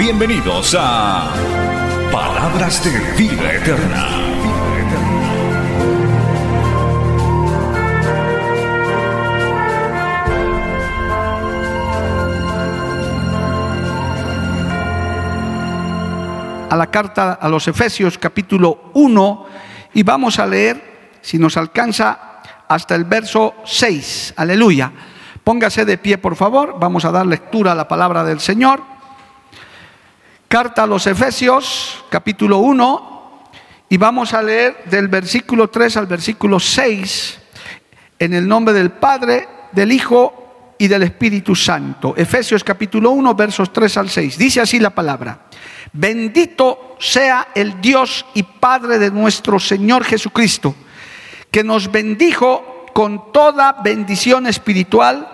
Bienvenidos a Palabras de Vida Eterna. a la carta a los Efesios capítulo 1 y vamos a leer, si nos alcanza, hasta el verso 6. Aleluya. Póngase de pie, por favor. Vamos a dar lectura a la palabra del Señor. Carta a los Efesios capítulo 1 y vamos a leer del versículo 3 al versículo 6 en el nombre del Padre, del Hijo y del Espíritu Santo. Efesios capítulo 1 versos 3 al 6. Dice así la palabra. Bendito sea el Dios y Padre de nuestro Señor Jesucristo, que nos bendijo con toda bendición espiritual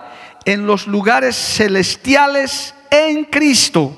en los lugares celestiales en Cristo,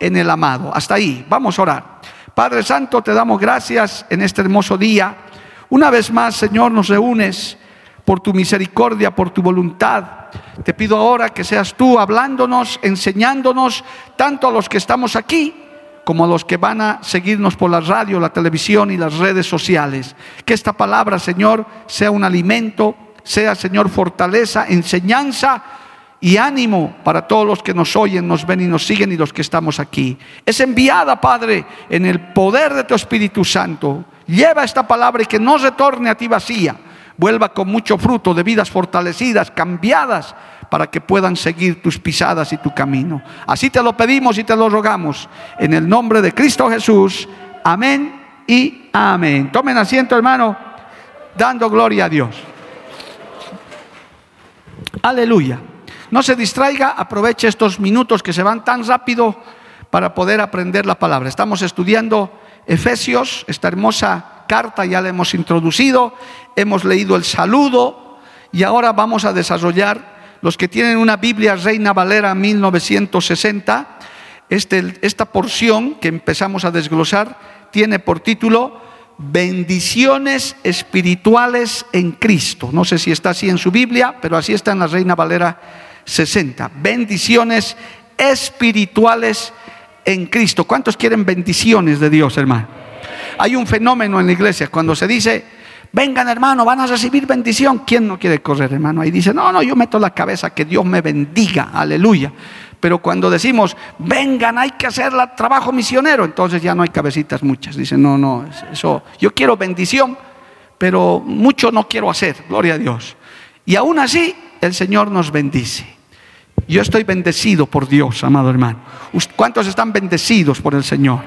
en el amado. Hasta ahí, vamos a orar. Padre Santo, te damos gracias en este hermoso día. Una vez más, Señor, nos reúnes por tu misericordia, por tu voluntad. Te pido ahora que seas tú hablándonos, enseñándonos, tanto a los que estamos aquí como a los que van a seguirnos por la radio, la televisión y las redes sociales. Que esta palabra, Señor, sea un alimento, sea, Señor, fortaleza, enseñanza y ánimo para todos los que nos oyen, nos ven y nos siguen y los que estamos aquí. Es enviada, Padre, en el poder de tu Espíritu Santo. Lleva esta palabra y que no retorne a ti vacía, vuelva con mucho fruto de vidas fortalecidas, cambiadas para que puedan seguir tus pisadas y tu camino. Así te lo pedimos y te lo rogamos. En el nombre de Cristo Jesús. Amén y amén. Tomen asiento, hermano, dando gloria a Dios. Aleluya. No se distraiga, aproveche estos minutos que se van tan rápido para poder aprender la palabra. Estamos estudiando Efesios, esta hermosa carta ya la hemos introducido, hemos leído el saludo y ahora vamos a desarrollar los que tienen una Biblia Reina Valera 1960, este, esta porción que empezamos a desglosar tiene por título Bendiciones espirituales en Cristo. No sé si está así en su Biblia, pero así está en la Reina Valera 60. Bendiciones espirituales en Cristo. ¿Cuántos quieren bendiciones de Dios, hermano? Hay un fenómeno en la iglesia cuando se dice vengan hermano, van a recibir bendición. ¿Quién no quiere correr, hermano? Ahí dice, no, no, yo meto la cabeza, que Dios me bendiga, aleluya. Pero cuando decimos, vengan, hay que hacer el trabajo misionero, entonces ya no hay cabecitas muchas. Dicen, no, no, eso, yo quiero bendición, pero mucho no quiero hacer, gloria a Dios. Y aún así, el Señor nos bendice. Yo estoy bendecido por Dios, amado hermano. ¿Cuántos están bendecidos por el Señor?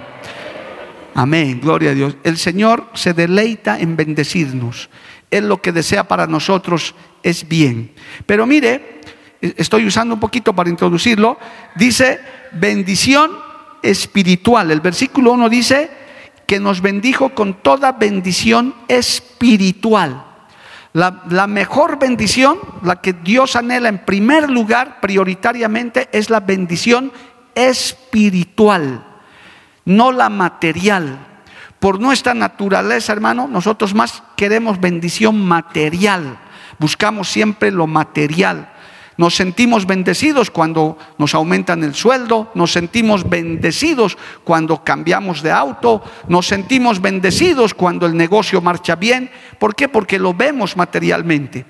Amén, gloria a Dios. El Señor se deleita en bendecirnos. Él lo que desea para nosotros es bien. Pero mire, estoy usando un poquito para introducirlo, dice bendición espiritual. El versículo 1 dice que nos bendijo con toda bendición espiritual. La, mejor bendición, la que Dios anhela en primer lugar, prioritariamente, es la bendición espiritual no la material. Por nuestra naturaleza, hermano, nosotros más queremos bendición material. Buscamos siempre lo material. Nos sentimos bendecidos cuando nos aumentan el sueldo, nos sentimos bendecidos cuando cambiamos de auto, nos sentimos bendecidos cuando el negocio marcha bien. ¿Por qué? Porque lo vemos materialmente.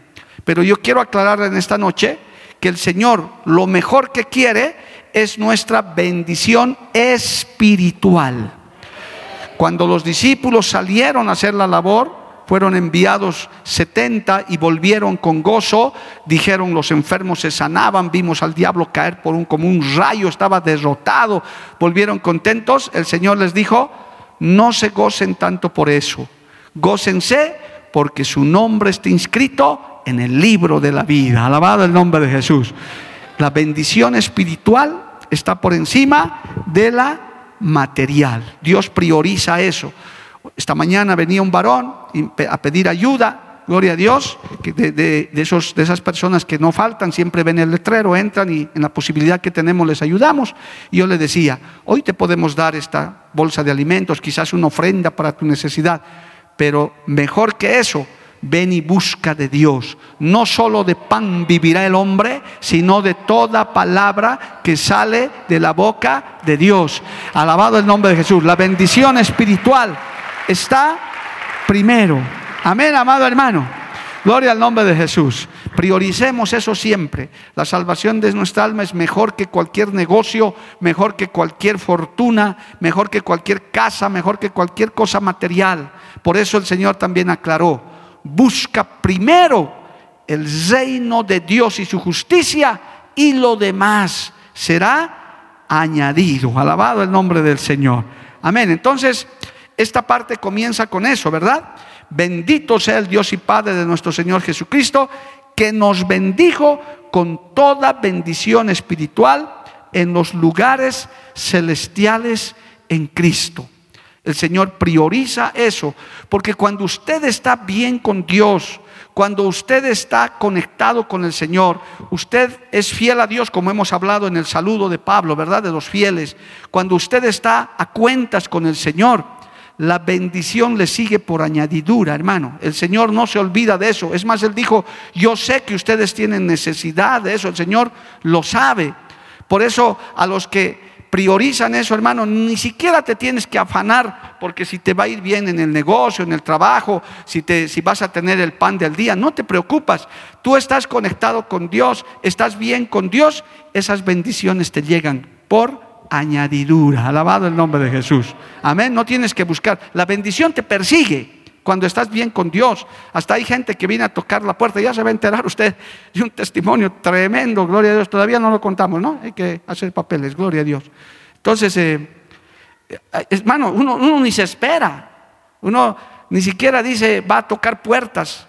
Pero yo quiero aclarar en esta noche que el Señor lo mejor que quiere es nuestra bendición espiritual. Cuando los discípulos salieron a hacer la labor, fueron enviados 70 y volvieron con gozo. Dijeron los enfermos se sanaban, vimos al diablo caer por un como un rayo, estaba derrotado. Volvieron contentos. El Señor les dijo, no se gocen tanto por eso. Gócense porque su nombre está inscrito en el libro de la vida. Alabado el nombre de Jesús. La bendición espiritual está por encima de la material. Dios prioriza eso. Esta mañana venía un varón a pedir ayuda, gloria a Dios, de, esos, de esas personas que no faltan, siempre ven el letrero, entran y en la posibilidad que tenemos les ayudamos. Y yo le decía, hoy te podemos dar esta bolsa de alimentos, quizás una ofrenda para tu necesidad, pero mejor que eso, ven y busca de Dios. No solo de pan vivirá el hombre, sino de toda palabra que sale de la boca de Dios. Alabado el nombre de Jesús. La bendición espiritual está primero. Amén, amado hermano. Gloria al nombre de Jesús. Prioricemos eso siempre. La salvación de nuestra alma es mejor que cualquier negocio, mejor que cualquier fortuna, mejor que cualquier casa, mejor que cualquier cosa material. Por eso el Señor también aclaró, busca primero el reino de Dios y su justicia y lo demás será añadido. Alabado el nombre del Señor. Amén. Entonces, esta parte comienza con eso, ¿verdad? Bendito sea el Dios y Padre de nuestro Señor Jesucristo, que nos bendijo con toda bendición espiritual en los lugares celestiales en Cristo. El Señor prioriza eso, porque cuando usted está bien con Dios, cuando usted está conectado con el Señor, usted es fiel a Dios, como hemos hablado en el saludo de Pablo, ¿verdad? De los fieles. Cuando usted está a cuentas con el Señor, la bendición le sigue por añadidura, hermano. El Señor no se olvida de eso. Es más, Él dijo, yo sé que ustedes tienen necesidad de eso. El Señor lo sabe. Por eso a los que priorizan eso, hermano, ni siquiera te tienes que afanar porque si te va a ir bien en el negocio, en el trabajo, si, te, si vas a tener el pan del día, no te preocupas. Tú estás conectado con Dios, estás bien con Dios, esas bendiciones te llegan por añadidura. Alabado el nombre de Jesús. Amén. No tienes que buscar. La bendición te persigue cuando estás bien con Dios. Hasta hay gente que viene a tocar la puerta. Ya se va a enterar usted de un testimonio tremendo. Gloria a Dios. Todavía no lo contamos, ¿no? Hay que hacer papeles. Gloria a Dios. Entonces, eh, eh, hermano, uno, uno ni se espera. Uno ni siquiera dice va a tocar puertas.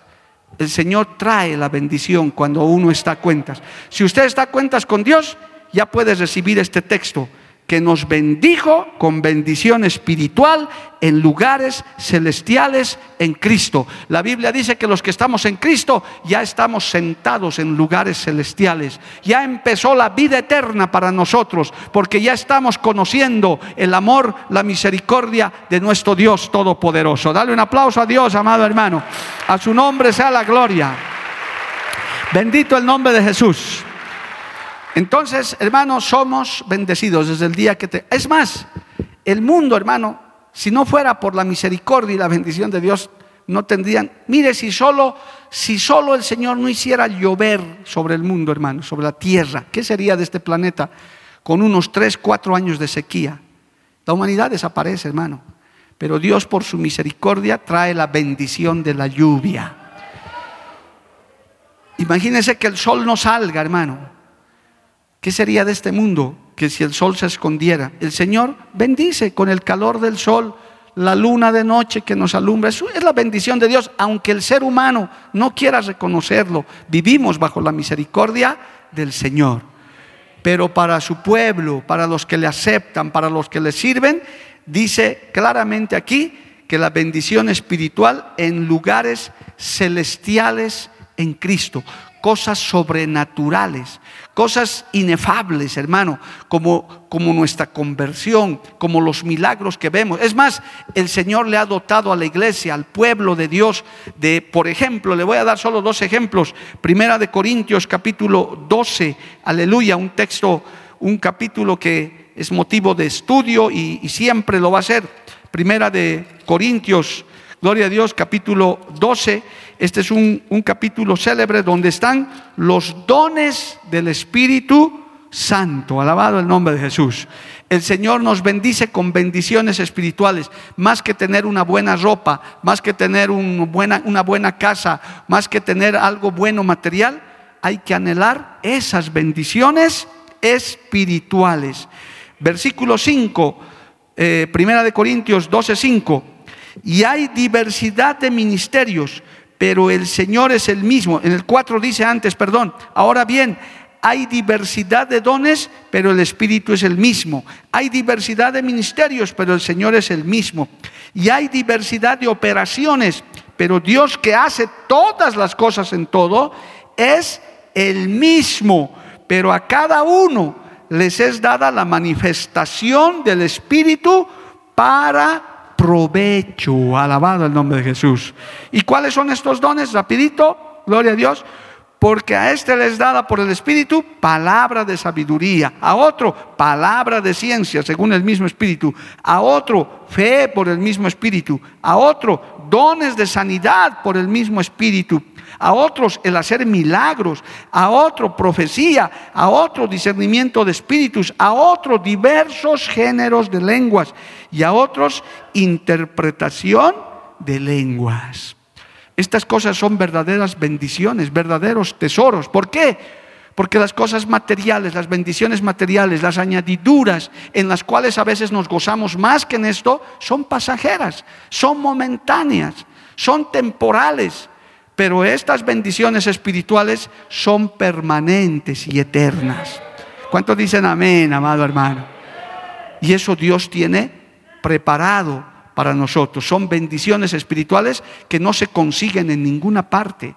El Señor trae la bendición cuando uno está a cuentas. Si usted está a cuentas con Dios, ya puede recibir este texto que nos bendijo con bendición espiritual en lugares celestiales en Cristo. La Biblia dice que los que estamos en Cristo ya estamos sentados en lugares celestiales. Ya empezó la vida eterna para nosotros, porque ya estamos conociendo el amor, la misericordia de nuestro Dios Todopoderoso. Dale un aplauso a Dios, amado hermano. A su nombre sea la gloria. Bendito el nombre de Jesús. Entonces, hermanos, somos bendecidos desde el día que te... Es más, el mundo, hermano, si no fuera por la misericordia y la bendición de Dios, no tendrían... Mire, si solo, si solo el Señor no hiciera llover sobre el mundo, hermano, sobre la tierra, ¿qué sería de este planeta con unos tres, cuatro años de sequía? La humanidad desaparece, hermano. Pero Dios por su misericordia trae la bendición de la lluvia. Imagínense que el sol no salga, hermano. ¿Qué sería de este mundo que si el sol se escondiera? El Señor bendice con el calor del sol, la luna de noche que nos alumbra. Es la bendición de Dios, aunque el ser humano no quiera reconocerlo. Vivimos bajo la misericordia del Señor. Pero para su pueblo, para los que le aceptan, para los que le sirven, dice claramente aquí que la bendición espiritual en lugares celestiales en Cristo cosas sobrenaturales, cosas inefables, hermano, como, como nuestra conversión, como los milagros que vemos. Es más, el Señor le ha dotado a la iglesia, al pueblo de Dios, de, por ejemplo, le voy a dar solo dos ejemplos. Primera de Corintios capítulo 12, aleluya, un texto, un capítulo que es motivo de estudio y, y siempre lo va a ser. Primera de Corintios Gloria a Dios, capítulo 12. Este es un, capítulo célebre donde están los dones del Espíritu Santo. Alabado el nombre de Jesús. El Señor nos bendice con bendiciones espirituales, más que tener una buena ropa, más que tener buena, una buena casa, más que tener algo bueno material. Hay que anhelar esas bendiciones espirituales. Versículo 5, eh, Primera de Corintios 12, 5. Y hay diversidad de ministerios, pero el Señor es el mismo. En el 4 dice antes, perdón. Ahora bien, hay diversidad de dones, pero el Espíritu es el mismo. Hay diversidad de ministerios, pero el Señor es el mismo. Y hay diversidad de operaciones, pero Dios que hace todas las cosas en todo es el mismo. Pero a cada uno les es dada la manifestación del Espíritu para provecho. Alabado el nombre de Jesús. ¿Y cuáles son estos dones? Rapidito, gloria a Dios porque a este les dada por el Espíritu palabra de sabiduría, a otro palabra de ciencia según el mismo Espíritu, a otro fe por el mismo Espíritu, a otro dones de sanidad por el mismo Espíritu, a otros el hacer milagros, a otro profecía, a otro discernimiento de espíritus, a otro diversos géneros de lenguas y a otros interpretación de lenguas. Estas cosas son verdaderas bendiciones, verdaderos tesoros. ¿Por qué? Porque las cosas materiales, las bendiciones materiales, las añadiduras en las cuales a veces nos gozamos más que en esto, son pasajeras, son momentáneas, son temporales. Pero estas bendiciones espirituales son permanentes y eternas. ¿Cuántos dicen amén, amado hermano? Y eso Dios tiene preparado para nosotros. Son bendiciones espirituales que no se consiguen en ninguna parte.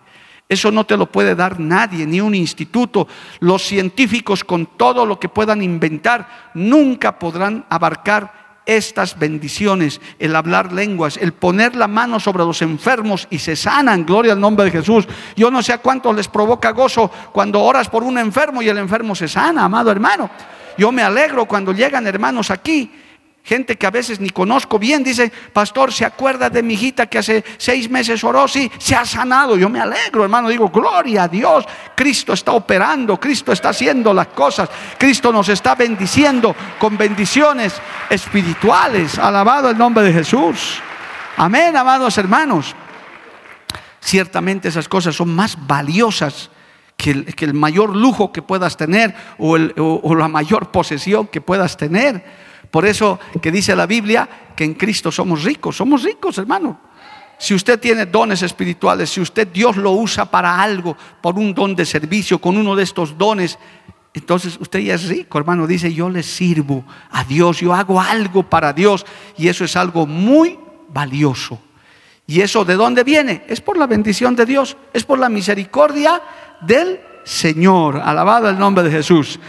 Eso no te lo puede dar nadie, ni un instituto. Los científicos con todo lo que puedan inventar nunca podrán abarcar estas bendiciones, el hablar lenguas, el poner la mano sobre los enfermos y se sanan, gloria al nombre de Jesús. Yo no sé a cuánto les provoca gozo cuando oras por un enfermo y el enfermo se sana, amado hermano. Yo me alegro cuando llegan hermanos aquí gente que a veces ni conozco bien, dice, pastor, ¿se acuerda de mi hijita que hace seis meses oró? Sí, se ha sanado. Yo me alegro, hermano, digo, gloria a Dios. Cristo está operando, Cristo está haciendo las cosas, Cristo nos está bendiciendo con bendiciones espirituales. Alabado el nombre de Jesús. Amén, amados hermanos. Ciertamente esas cosas son más valiosas que el, mayor lujo que puedas tener o, o la mayor posesión que puedas tener. Por eso que dice la Biblia que en Cristo somos ricos, somos ricos, hermano. Si usted tiene dones espirituales, si usted Dios lo usa para algo, por un don de servicio, con uno de estos dones, entonces usted ya es rico, hermano. Dice, yo le sirvo a Dios, yo hago algo para Dios y eso es algo muy valioso. ¿Y eso de dónde viene? Es por la bendición de Dios, es por la misericordia del Señor. Alabado el nombre de Jesús.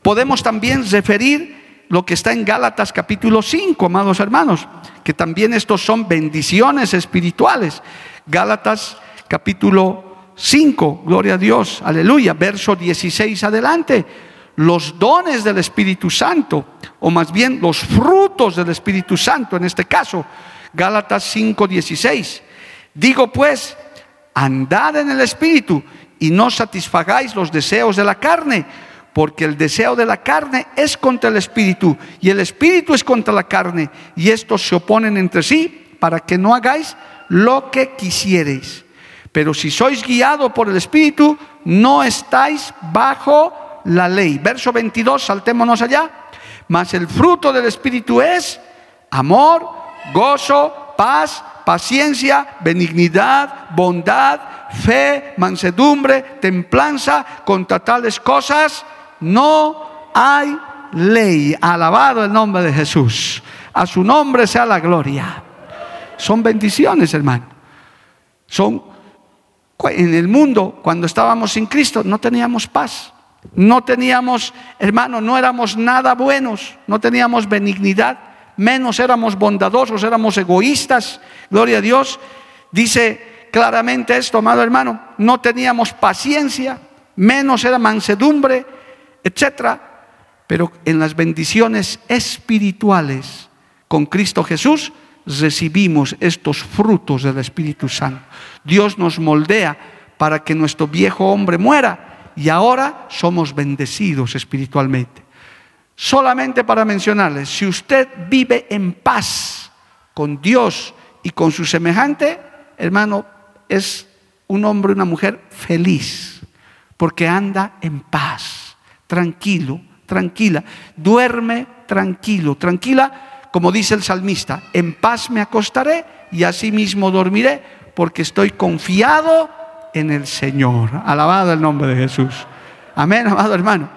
Podemos también referir lo que está en Gálatas capítulo 5, amados hermanos, que también estos son bendiciones espirituales. Gálatas capítulo 5, gloria a Dios, aleluya, verso 16 adelante. Los dones del Espíritu Santo, o más bien los frutos del Espíritu Santo, en este caso, Gálatas 5, 16. Digo pues, andad en el Espíritu y no satisfagáis los deseos de la carne porque el deseo de la carne es contra el espíritu y el espíritu es contra la carne y estos se oponen entre sí para que no hagáis lo que quisiereis. Pero si sois guiados por el espíritu, no estáis bajo la ley. Verso 22, saltémonos allá. Mas el fruto del espíritu es amor, gozo, paz, paciencia, benignidad, bondad, fe, mansedumbre, templanza, contra tales cosas no hay ley. Alabado el nombre de Jesús. A su nombre sea la gloria. Son bendiciones, hermano. Son en el mundo cuando estábamos sin Cristo no teníamos paz. No teníamos, hermano, no éramos nada buenos, no teníamos benignidad, menos éramos bondadosos, éramos egoístas. Gloria a Dios. Dice claramente esto, amado hermano, no teníamos paciencia, menos era mansedumbre, etcétera. Pero en las bendiciones espirituales con Cristo Jesús recibimos estos frutos del Espíritu Santo. Dios nos moldea para que nuestro viejo hombre muera y ahora somos bendecidos espiritualmente. Solamente para mencionarles, si usted vive en paz con Dios y con su semejante, hermano, es un hombre, una mujer feliz, porque anda en paz, tranquilo, tranquila, duerme tranquilo, tranquila, como dice el salmista, en paz me acostaré y asimismo dormiré, porque estoy confiado en el Señor. Alabado el nombre de Jesús. Amén, amado hermano.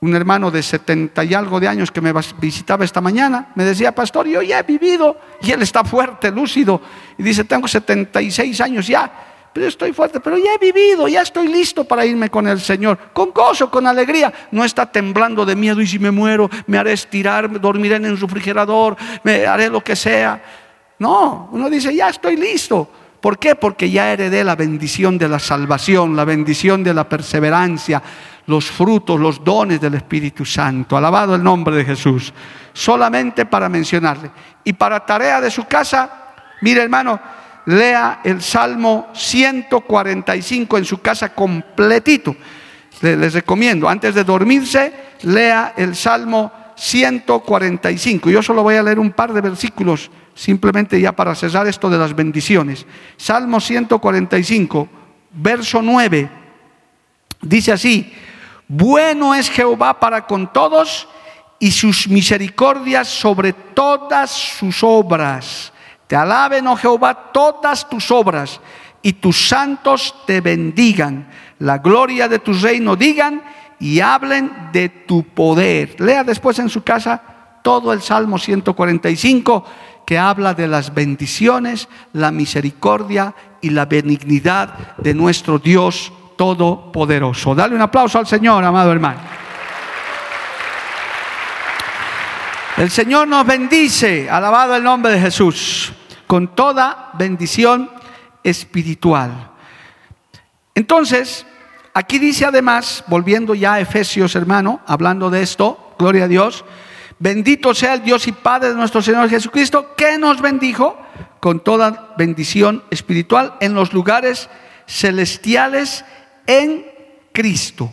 Un hermano de setenta y algo de años que me visitaba esta mañana me decía, pastor, yo ya he vivido. Y él está fuerte, lúcido. Y dice, tengo 76 años ya pero estoy fuerte, pero ya he vivido, ya estoy listo para irme con el Señor, con gozo, con alegría. No está temblando de miedo y si me muero, me haré estirar, dormiré en el refrigerador, me haré lo que sea. No, uno dice, ya estoy listo. ¿Por qué? Porque ya heredé la bendición de la salvación, la bendición de la perseverancia, los frutos, los dones del Espíritu Santo. Alabado el nombre de Jesús. Solamente para mencionarle. Y para tarea de su casa, mire hermano, lea el Salmo 145 en su casa completito. Les recomiendo, antes de dormirse, lea el Salmo 145. Yo solo voy a leer un par de versículos, simplemente ya para cesar esto de las bendiciones. Salmo 145, verso 9, dice así, bueno es Jehová para con todos y sus misericordias sobre todas sus obras. Te alaben, oh Jehová, todas tus obras y tus santos te bendigan. La gloria de tu reino digan y hablen de tu poder. Lea después en su casa todo el Salmo 145 que habla de las bendiciones, la misericordia y la benignidad de nuestro Dios Todopoderoso. Dale un aplauso al Señor, amado hermano. El Señor nos bendice, alabado el nombre de Jesús con toda bendición espiritual. Entonces, aquí dice además, volviendo ya a Efesios, hermano, hablando de esto, gloria a Dios, bendito sea el Dios y Padre de nuestro Señor Jesucristo, que nos bendijo con toda bendición espiritual en los lugares celestiales en Cristo.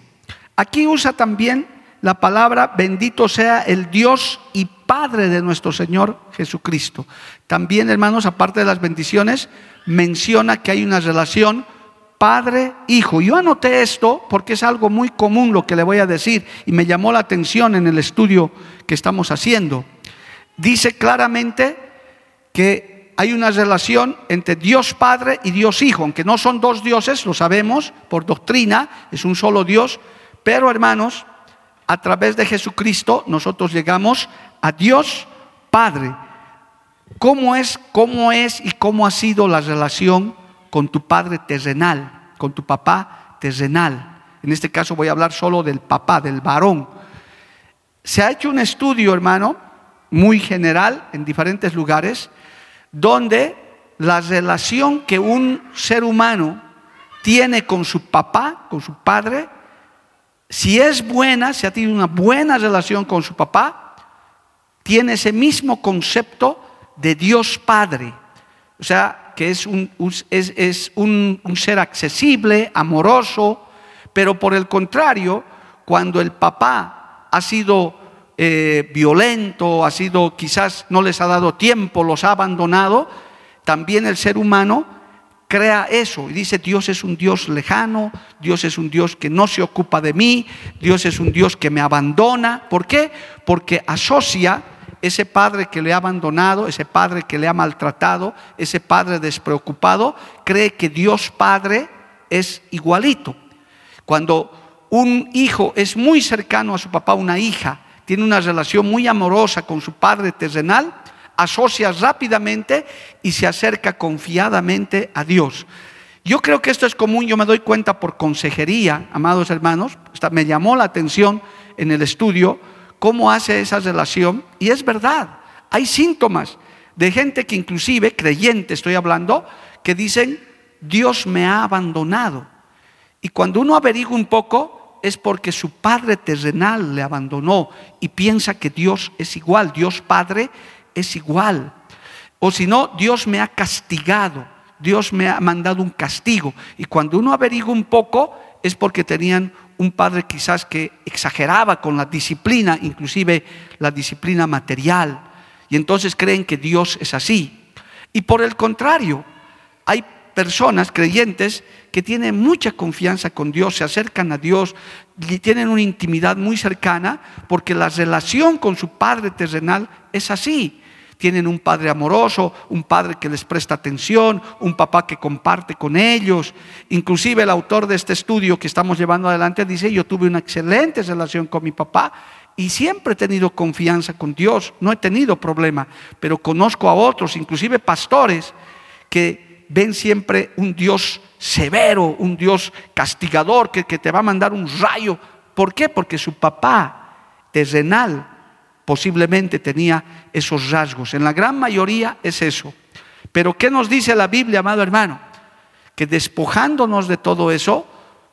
Aquí usa también la palabra bendito sea el Dios y Padre de nuestro Señor Jesucristo. También, hermanos, aparte de las bendiciones, menciona que hay una relación padre-hijo. Yo anoté esto porque es algo muy común lo que le voy a decir y me llamó la atención en el estudio que estamos haciendo. Dice claramente que hay una relación entre Dios Padre y Dios Hijo, aunque no son dos dioses, lo sabemos por doctrina, es un solo Dios, pero hermanos, a través de Jesucristo nosotros llegamos a Dios Padre. ¿Cómo es, cómo es y cómo ha sido la relación con tu padre terrenal, con tu papá terrenal? En este caso voy a hablar solo del papá, del varón. Se ha hecho un estudio, hermano, muy general en diferentes lugares, donde la relación que un ser humano tiene con su papá, con su padre, si es buena, si ha tenido una buena relación con su papá, tiene ese mismo concepto de Dios Padre. O sea, que es un, ser accesible, amoroso, pero por el contrario, cuando el papá ha sido eh, violento, ha sido quizás no les ha dado tiempo, los ha abandonado, también el ser humano crea eso y dice, Dios es un Dios lejano, Dios es un Dios que no se ocupa de mí, Dios es un Dios que me abandona. ¿Por qué? Porque asocia ese padre que le ha abandonado, ese padre que le ha maltratado, ese padre despreocupado, cree que Dios Padre es igualito. Cuando un hijo es muy cercano a su papá, una hija, tiene una relación muy amorosa con su padre terrenal, asocia rápidamente y se acerca confiadamente a Dios. Yo creo que esto es común, yo me doy cuenta por consejería, amados hermanos, me llamó la atención en el estudio cómo hace esa relación y es verdad, hay síntomas de gente que inclusive, creyente estoy hablando, que dicen, Dios me ha abandonado. Y cuando uno averigua un poco, es porque su padre terrenal le abandonó y piensa que Dios es igual, Dios Padre es igual. O si no, Dios me ha castigado, Dios me ha mandado un castigo. Y cuando uno averigua un poco, es porque tenían un padre quizás que exageraba con la disciplina, inclusive la disciplina material, y entonces creen que Dios es así. Y por el contrario, hay personas creyentes que tienen mucha confianza con Dios, se acercan a Dios, tienen una intimidad muy cercana, porque la relación con su Padre terrenal es así tienen un padre amoroso, un padre que les presta atención, un papá que comparte con ellos. Inclusive el autor de este estudio que estamos llevando adelante dice, yo tuve una excelente relación con mi papá y siempre he tenido confianza con Dios, no he tenido problema, pero conozco a otros, inclusive pastores, que ven siempre un Dios severo, un Dios castigador, que, te va a mandar un rayo. ¿Por qué? Porque su papá terrenal posiblemente tenía esos rasgos. En la gran mayoría es eso. Pero ¿qué nos dice la Biblia, amado hermano? Que despojándonos de todo eso,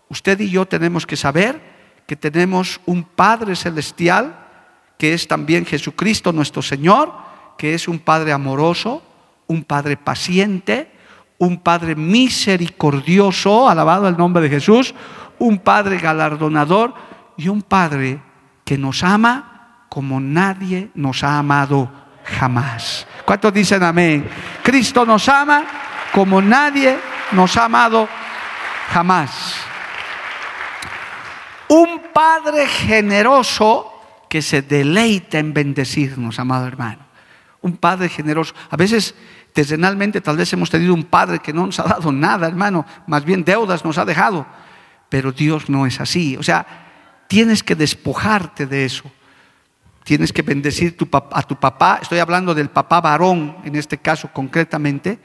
usted y yo tenemos que saber que tenemos un Padre celestial, que es también Jesucristo nuestro Señor, que es un Padre amoroso, un Padre paciente, un Padre misericordioso, alabado el nombre de Jesús, un Padre galardonador y un Padre que nos ama como nadie nos ha amado jamás. ¿Cuántos dicen amén? Cristo nos ama como nadie nos ha amado jamás. Un Padre generoso que se deleita en bendecirnos, amado hermano. Un Padre generoso. A veces, terrenalmente, tal vez hemos tenido un Padre que no nos ha dado nada, hermano. Más bien deudas nos ha dejado. Pero Dios no es así. O sea, tienes que despojarte de eso tienes que bendecir a tu papá, estoy hablando del papá varón en este caso concretamente,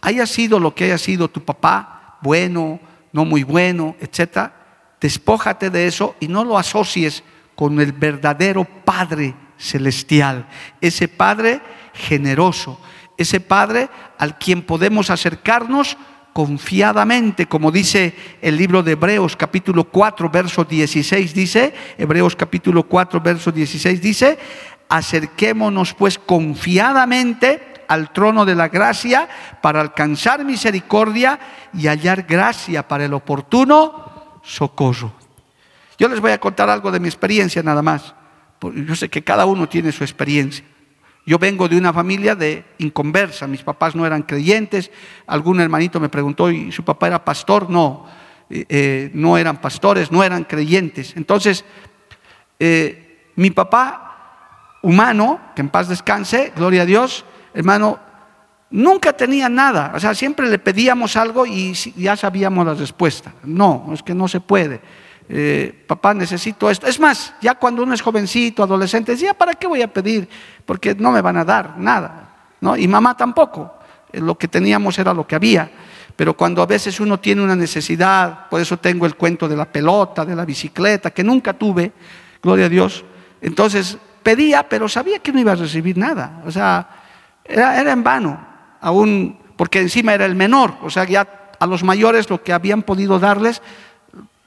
haya sido lo que haya sido tu papá, bueno, no muy bueno, etc., despójate de eso y no lo asocies con el verdadero Padre celestial, ese Padre generoso, ese Padre al quien podemos acercarnos confiadamente, como dice el libro de Hebreos capítulo 4, verso 16, dice, Hebreos capítulo 4, verso 16 dice, acerquémonos pues confiadamente al trono de la gracia para alcanzar misericordia y hallar gracia para el oportuno socorro. Yo les voy a contar algo de mi experiencia nada más. Yo sé que cada uno tiene su experiencia. Yo vengo de una familia de inconversa, mis papás no eran creyentes, algún hermanito me preguntó, ¿y su papá era pastor? No, eh, eh, no eran pastores, no eran creyentes. Entonces, eh, mi papá humano, que en paz descanse, gloria a Dios, hermano, nunca tenía nada, o sea, siempre le pedíamos algo y ya sabíamos la respuesta. No, es que no se puede. Eh, papá, necesito esto. Es más, ya cuando uno es jovencito, adolescente, decía, ¿para qué voy a pedir? Porque no me van a dar nada. ¿no? Y mamá tampoco. Eh, lo que teníamos era lo que había. Pero cuando a veces uno tiene una necesidad, por eso tengo el cuento de la pelota, de la bicicleta, que nunca tuve, gloria a Dios, entonces pedía, pero sabía que no iba a recibir nada. O sea, era, era en vano, aún porque encima era el menor. O sea, ya a los mayores lo que habían podido darles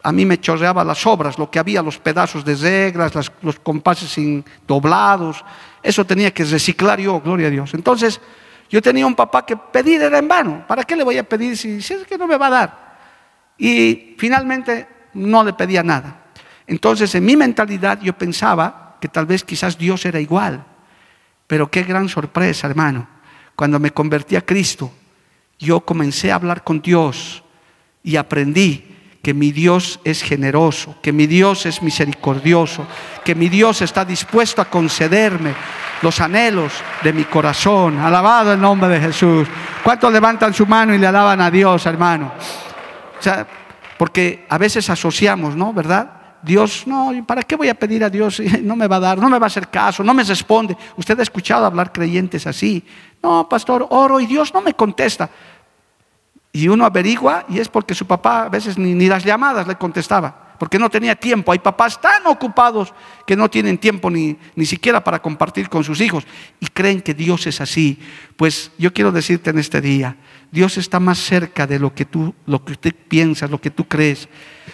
a mí me chorreaba las obras, lo que había, los pedazos de reglas, los compases sin doblados, eso tenía que reciclar yo, gloria a Dios. Entonces, yo tenía un papá que pedir era en vano. ¿Para qué le voy a pedir si, si es que no me va a dar? Y finalmente no le pedía nada. Entonces, en mi mentalidad yo pensaba que tal vez quizás Dios era igual. Pero qué gran sorpresa, hermano. Cuando me convertí a Cristo, yo comencé a hablar con Dios y aprendí que mi Dios es generoso, que mi Dios es misericordioso, que mi Dios está dispuesto a concederme los anhelos de mi corazón. Alabado el nombre de Jesús. ¿Cuántos levantan su mano y le alaban a Dios, hermano? O sea, porque a veces asociamos, ¿no? ¿Verdad? Dios, no, ¿para qué voy a pedir a Dios? No me va a dar, no me va a hacer caso, no me responde. Usted ha escuchado hablar creyentes así. No, pastor, oro y Dios no me contesta. Y uno averigua y es porque su papá a veces ni, las llamadas le contestaba, porque no tenía tiempo. Hay papás tan ocupados que no tienen tiempo ni, ni siquiera para compartir con sus hijos y creen que Dios es así. Pues yo quiero decirte en este día, Dios está más cerca de lo que tú, lo que usted piensa, lo que tú crees.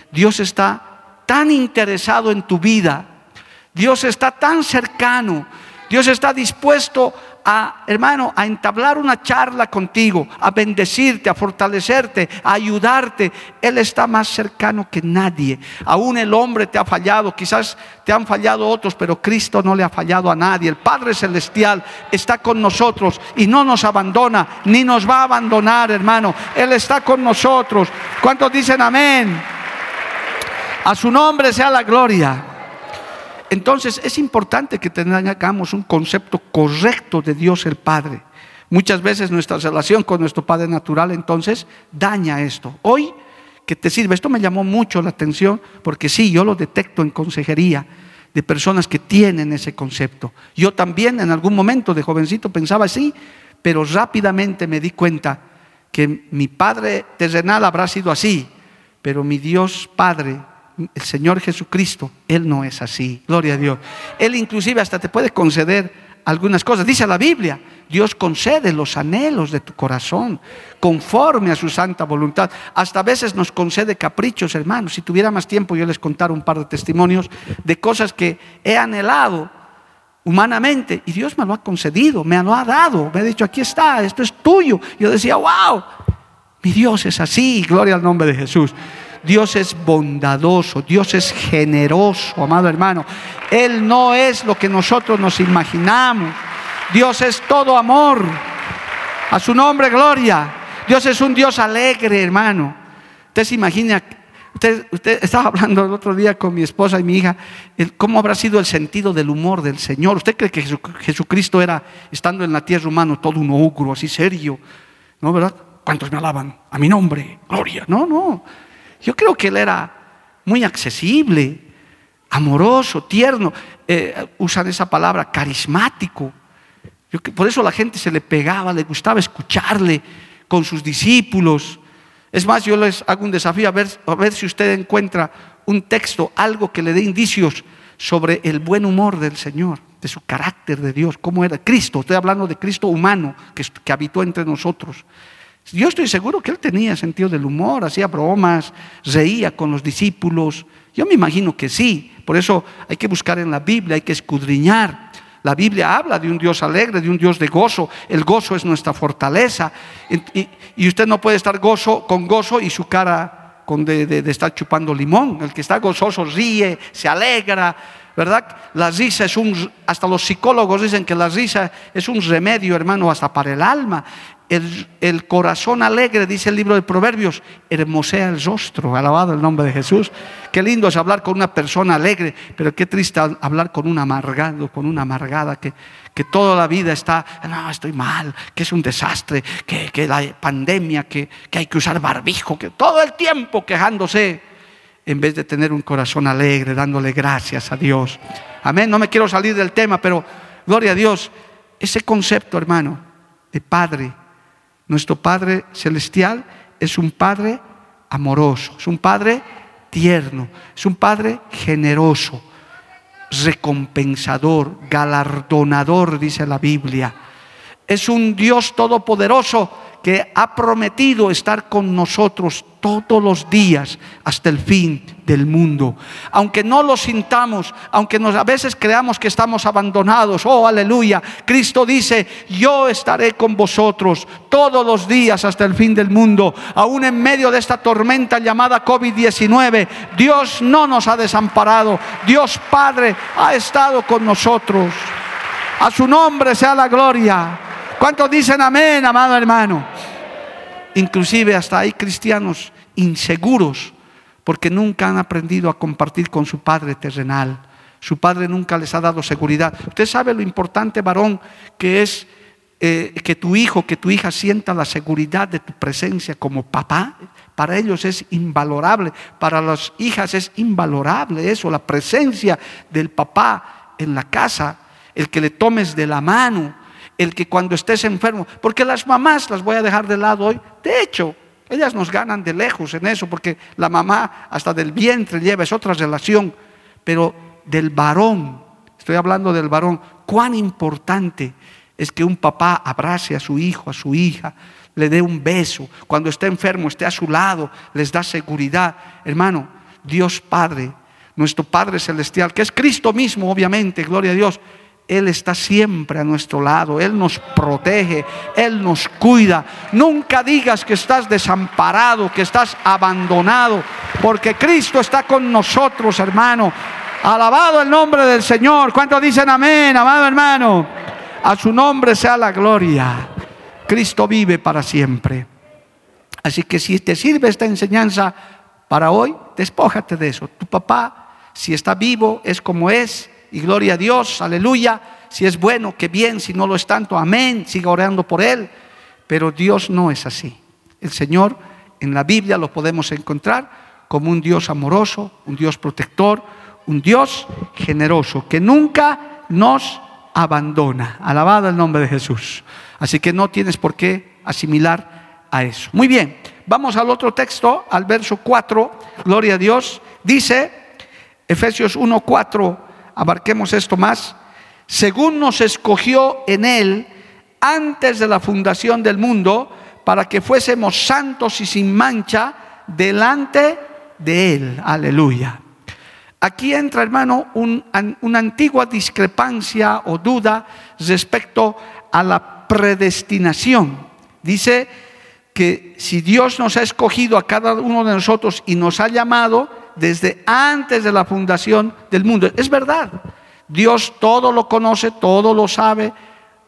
Dios está tan interesado en tu vida. Dios está tan cercano. Dios está dispuesto a, hermano, a entablar una charla contigo, a bendecirte, a fortalecerte, a ayudarte. Él está más cercano que nadie. Aún el hombre te ha fallado, quizás te han fallado otros, pero Cristo no le ha fallado a nadie. El Padre Celestial está con nosotros y no nos abandona, ni nos va a abandonar, hermano. Él está con nosotros. ¿Cuántos dicen amén? A su nombre sea la gloria. Entonces es importante que tengamos un concepto correcto de Dios el Padre. Muchas veces nuestra relación con nuestro Padre natural entonces daña esto. Hoy que te sirve, esto me llamó mucho la atención porque sí, yo lo detecto en consejería de personas que tienen ese concepto. Yo también en algún momento de jovencito pensaba así, pero rápidamente me di cuenta que mi Padre terrenal habrá sido así, pero mi Dios Padre el Señor Jesucristo, Él no es así. Gloria a Dios. Él inclusive hasta te puede conceder algunas cosas. Dice la Biblia, Dios concede los anhelos de tu corazón conforme a su santa voluntad. Hasta a veces nos concede caprichos, hermanos. Si tuviera más tiempo yo les contara un par de testimonios de cosas que he anhelado humanamente y Dios me lo ha concedido, me lo ha dado. Me ha dicho, aquí está, esto es tuyo. Yo decía, wow, mi Dios es así, gloria al nombre de Jesús. Dios es bondadoso, Dios es generoso, amado hermano. Él no es lo que nosotros nos imaginamos. Dios es todo amor. A su nombre, gloria. Dios es un Dios alegre, hermano. Usted se imagina, usted, usted estaba hablando el otro día con mi esposa y mi hija, cómo habrá sido el sentido del humor del Señor. ¿Usted cree que Jesucristo era, estando en la tierra humana, todo un ogro, así serio? ¿No, verdad? ¿Cuántos me alaban? A mi nombre, gloria. No, no. Yo creo que él era muy accesible, amoroso, tierno. Eh, usan esa palabra, carismático. por eso la gente se le pegaba, le gustaba escucharle con sus discípulos. Es más, yo les hago un desafío a ver, si usted encuentra un texto, algo que le dé indicios sobre el buen humor del Señor, de su carácter de Dios, cómo era Cristo. Estoy hablando de Cristo humano que habitó entre nosotros. Yo estoy seguro que él tenía sentido del humor, hacía bromas, reía con los discípulos. Yo me imagino que sí. Por eso hay que buscar en la Biblia, hay que escudriñar. La Biblia habla de un Dios alegre, de un Dios de gozo. El gozo es nuestra fortaleza. Y, usted no puede estar gozo, con gozo y su cara con de, de, estar chupando limón. El que está gozoso ríe, se alegra, ¿verdad? La risa es un, hasta los psicólogos dicen que la risa es un remedio, hermano, hasta para el alma. El, corazón alegre, dice el libro de Proverbios, hermosea el rostro, alabado el nombre de Jesús. Qué lindo es hablar con una persona alegre, pero qué triste hablar con un amargado, con una amargada que, que toda la vida está, no, estoy mal, que es un desastre, que, que la pandemia, que, que hay que usar barbijo, que todo el tiempo quejándose, en vez de tener un corazón alegre, dándole gracias a Dios. Amén, no me quiero salir del tema, pero gloria a Dios, ese concepto, hermano, de Padre, nuestro Padre Celestial es un Padre amoroso, es un Padre tierno, es un Padre generoso, recompensador, galardonador, dice la Biblia. Es un Dios todopoderoso que ha prometido estar con nosotros todos los días hasta el fin del mundo. Aunque no lo sintamos, aunque nos, a veces creamos que estamos abandonados, oh aleluya, Cristo dice, yo estaré con vosotros todos los días hasta el fin del mundo. Aún en medio de esta tormenta llamada COVID-19, Dios no nos ha desamparado, Dios Padre ha estado con nosotros. A su nombre sea la gloria. ¿Cuántos dicen amén, amado hermano? Inclusive hasta hay cristianos inseguros porque nunca han aprendido a compartir con su Padre terrenal. Su Padre nunca les ha dado seguridad. Usted sabe lo importante, varón, que es eh, que tu hijo, que tu hija sienta la seguridad de tu presencia como papá. Para ellos es invalorable. Para las hijas es invalorable eso, la presencia del papá en la casa, el que le tomes de la mano, el que cuando estés enfermo, porque las mamás las voy a dejar de lado hoy, de hecho, ellas nos ganan de lejos en eso, porque la mamá hasta del vientre lleva, es otra relación, pero del varón, estoy hablando del varón, cuán importante es que un papá abrace a su hijo, a su hija, le dé un beso, cuando esté enfermo, esté a su lado, les da seguridad. Hermano, Dios Padre, nuestro Padre Celestial, que es Cristo mismo, obviamente, gloria a Dios, Él está siempre a nuestro lado, Él nos protege, Él nos cuida. Nunca digas que estás desamparado, que estás abandonado, porque Cristo está con nosotros, hermano. Alabado el nombre del Señor. ¿Cuántos dicen amén, amado hermano? A su nombre sea la gloria. Cristo vive para siempre. Así que si te sirve esta enseñanza para hoy, despójate de eso. Tu papá, si está vivo, es como es y gloria a Dios, aleluya. Si es bueno, que bien, si no lo es tanto, amén, siga orando por él. Pero Dios no es así. El Señor en la Biblia lo podemos encontrar como un Dios amoroso, un Dios protector, un Dios generoso, que nunca nos abandona. Alabado el nombre de Jesús. Así que no tienes por qué asimilar a eso. Muy bien, vamos al otro texto, al verso 4, gloria a Dios. Dice, Efesios 1, 4, abarquemos esto más, según nos escogió en Él antes de la fundación del mundo, para que fuésemos santos y sin mancha delante de Él. Aleluya. Aquí entra, hermano, una antigua discrepancia o duda respecto a la predestinación. Dice que si Dios nos ha escogido a cada uno de nosotros y nos ha llamado, desde antes de la fundación del mundo. Es verdad, Dios todo lo conoce, todo lo sabe,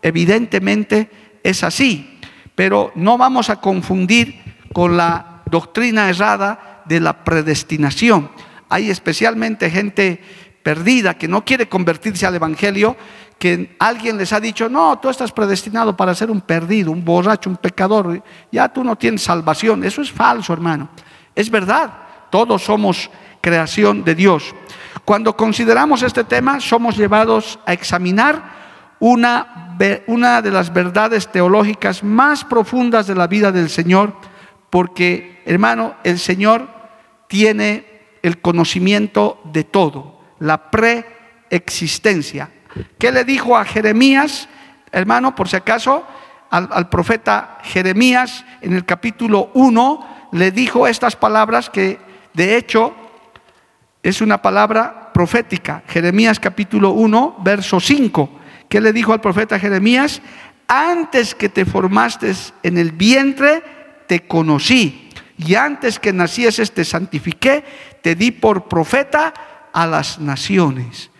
evidentemente es así, pero no vamos a confundir con la doctrina errada de la predestinación. Hay especialmente gente perdida que no quiere convertirse al Evangelio, que alguien les ha dicho, no, tú estás predestinado para ser un perdido, un borracho, un pecador, ya tú no tienes salvación. Eso es falso, hermano. Es verdad, todos somos creación de Dios. Cuando consideramos este tema, somos llevados a examinar una, una de las verdades teológicas más profundas de la vida del Señor, porque, hermano, el Señor tiene el conocimiento de todo, la preexistencia. ¿Qué le dijo a Jeremías, hermano, por si acaso, al, al profeta Jeremías en el capítulo 1? Le dijo estas palabras que de hecho, es una palabra profética. Jeremías capítulo 1, verso 5. ¿Qué le dijo al profeta Jeremías? Antes que te formaste en el vientre, te conocí. Y antes que nacieses, te santifiqué, te di por profeta a las naciones.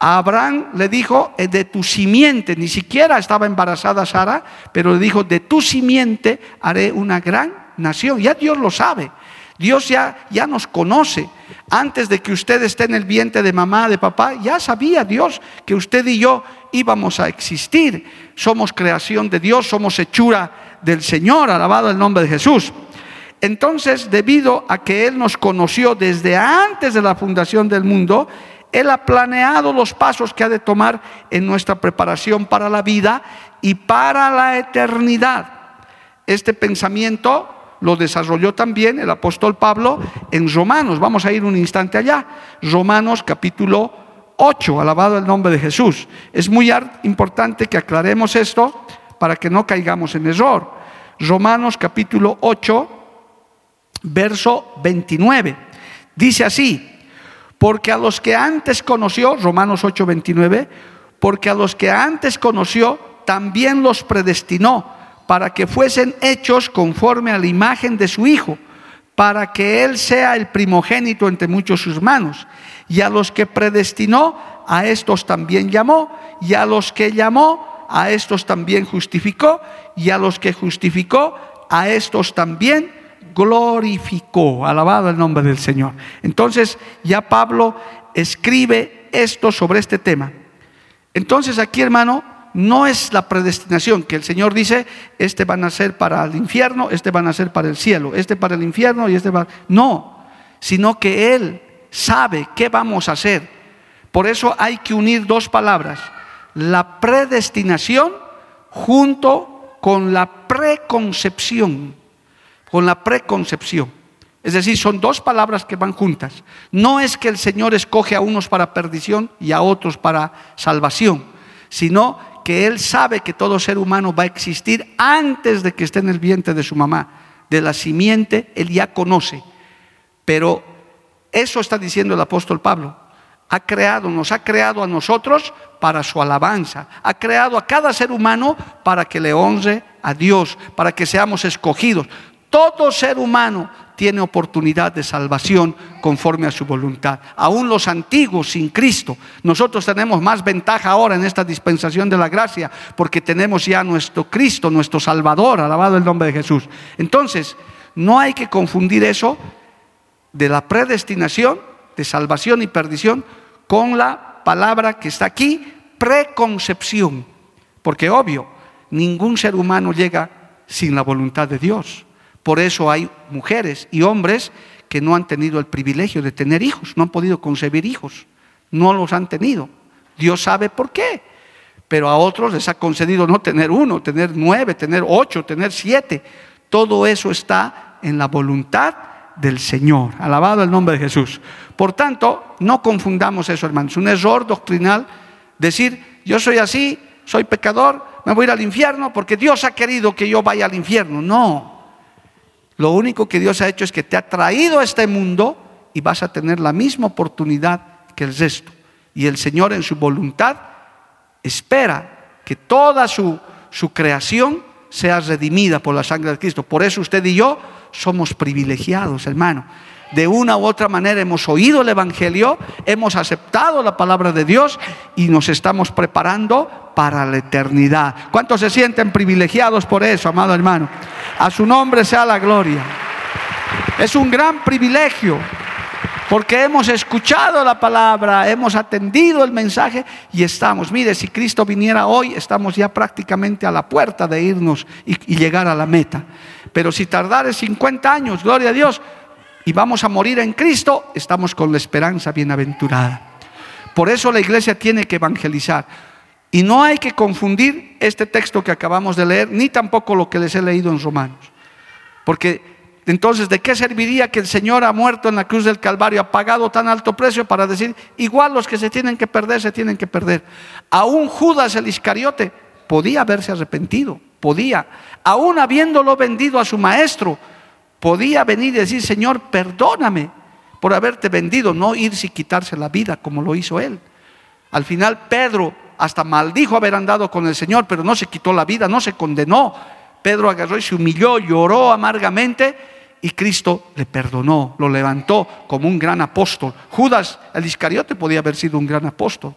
A Abraham le dijo, eh, de tu simiente, ni siquiera estaba embarazada Sara, pero le dijo, de tu simiente haré una gran nación. Ya Dios lo sabe. Dios ya, ya nos conoce. Antes de que usted esté en el vientre de mamá, de papá, ya sabía Dios que usted y yo íbamos a existir. Somos creación de Dios, somos hechura del Señor, alabado el nombre de Jesús. Entonces, debido a que Él nos conoció desde antes de la fundación del mundo, Él ha planeado los pasos que ha de tomar en nuestra preparación para la vida y para la eternidad. Este pensamiento lo desarrolló también el apóstol Pablo en Romanos. Vamos a ir un instante allá. Romanos capítulo 8, alabado el nombre de Jesús. Es muy importante que aclaremos esto para que no caigamos en error. Romanos capítulo 8, verso 29. Dice así, porque a los que antes conoció, Romanos 8, 29, porque a los que antes conoció, también los predestinó para que fuesen hechos conforme a la imagen de su Hijo, para que Él sea el primogénito entre muchos hermanos. Y a los que predestinó, a estos también llamó, y a los que llamó, a estos también justificó, y a los que justificó, a estos también glorificó. Alabado el nombre del Señor. Entonces ya Pablo escribe esto sobre este tema. Entonces aquí, hermano, no es la predestinación que el Señor dice, este van a ser para el infierno, este van a ser para el cielo, este para el infierno y este va... No, sino que Él sabe qué vamos a hacer. Por eso hay que unir dos palabras, la predestinación junto con la preconcepción, con la preconcepción. Es decir, son dos palabras que van juntas. No es que el Señor escoge a unos para perdición y a otros para salvación, sino que Él sabe que todo ser humano va a existir antes de que esté en el vientre de su mamá. De la simiente Él ya conoce. Pero eso está diciendo el apóstol Pablo. Ha creado, nos ha creado a nosotros para su alabanza. Ha creado a cada ser humano para que le honre a Dios, para que seamos escogidos. Todo ser humano tiene oportunidad de salvación conforme a su voluntad. Aún los antiguos sin Cristo. Nosotros tenemos más ventaja ahora en esta dispensación de la gracia porque tenemos ya nuestro Cristo, nuestro Salvador, alabado el nombre de Jesús. Entonces, no hay que confundir eso de la predestinación, de salvación y perdición, con la palabra que está aquí, preconcepción. Porque obvio, ningún ser humano llega sin la voluntad de Dios. Por eso hay mujeres y hombres que no han tenido el privilegio de tener hijos, no han podido concebir hijos, no los han tenido. Dios sabe por qué, pero a otros les ha concedido no tener uno, tener nueve, tener ocho, tener siete. Todo eso está en la voluntad del Señor. Alabado el nombre de Jesús. Por tanto, no confundamos eso, hermanos. Un error doctrinal decir, yo soy así, soy pecador, me voy a ir al infierno porque Dios ha querido que yo vaya al infierno. No, lo único que Dios ha hecho es que te ha traído a este mundo y vas a tener la misma oportunidad que el resto. Y el Señor en su voluntad espera que toda su, su creación sea redimida por la sangre de Cristo. Por eso usted y yo somos privilegiados, hermano. De una u otra manera hemos oído el Evangelio, hemos aceptado la palabra de Dios y nos estamos preparando para la eternidad. ¿Cuántos se sienten privilegiados por eso, amado hermano? A su nombre sea la gloria. Es un gran privilegio porque hemos escuchado la palabra, hemos atendido el mensaje y estamos, mire, si Cristo viniera hoy, estamos ya prácticamente a la puerta de irnos y, llegar a la meta. Pero si tardare 50 años, gloria a Dios, y vamos a morir en Cristo, estamos con la esperanza bienaventurada. Por eso la iglesia tiene que evangelizar. Y no hay que confundir este texto que acabamos de leer, ni tampoco lo que les he leído en Romanos. Porque entonces, ¿de qué serviría que el Señor ha muerto en la cruz del Calvario, ha pagado tan alto precio para decir, igual los que se tienen que perder, se tienen que perder? Aún Judas el Iscariote podía haberse arrepentido, podía, aún habiéndolo vendido a su maestro, podía venir y decir, Señor, perdóname por haberte vendido, no irse y quitarse la vida como lo hizo él. Al final Pedro hasta maldijo haber andado con el Señor, pero no se quitó la vida, no se condenó. Pedro agarró y se humilló, lloró amargamente y Cristo le perdonó, lo levantó como un gran apóstol. Judas el Iscariote podía haber sido un gran apóstol.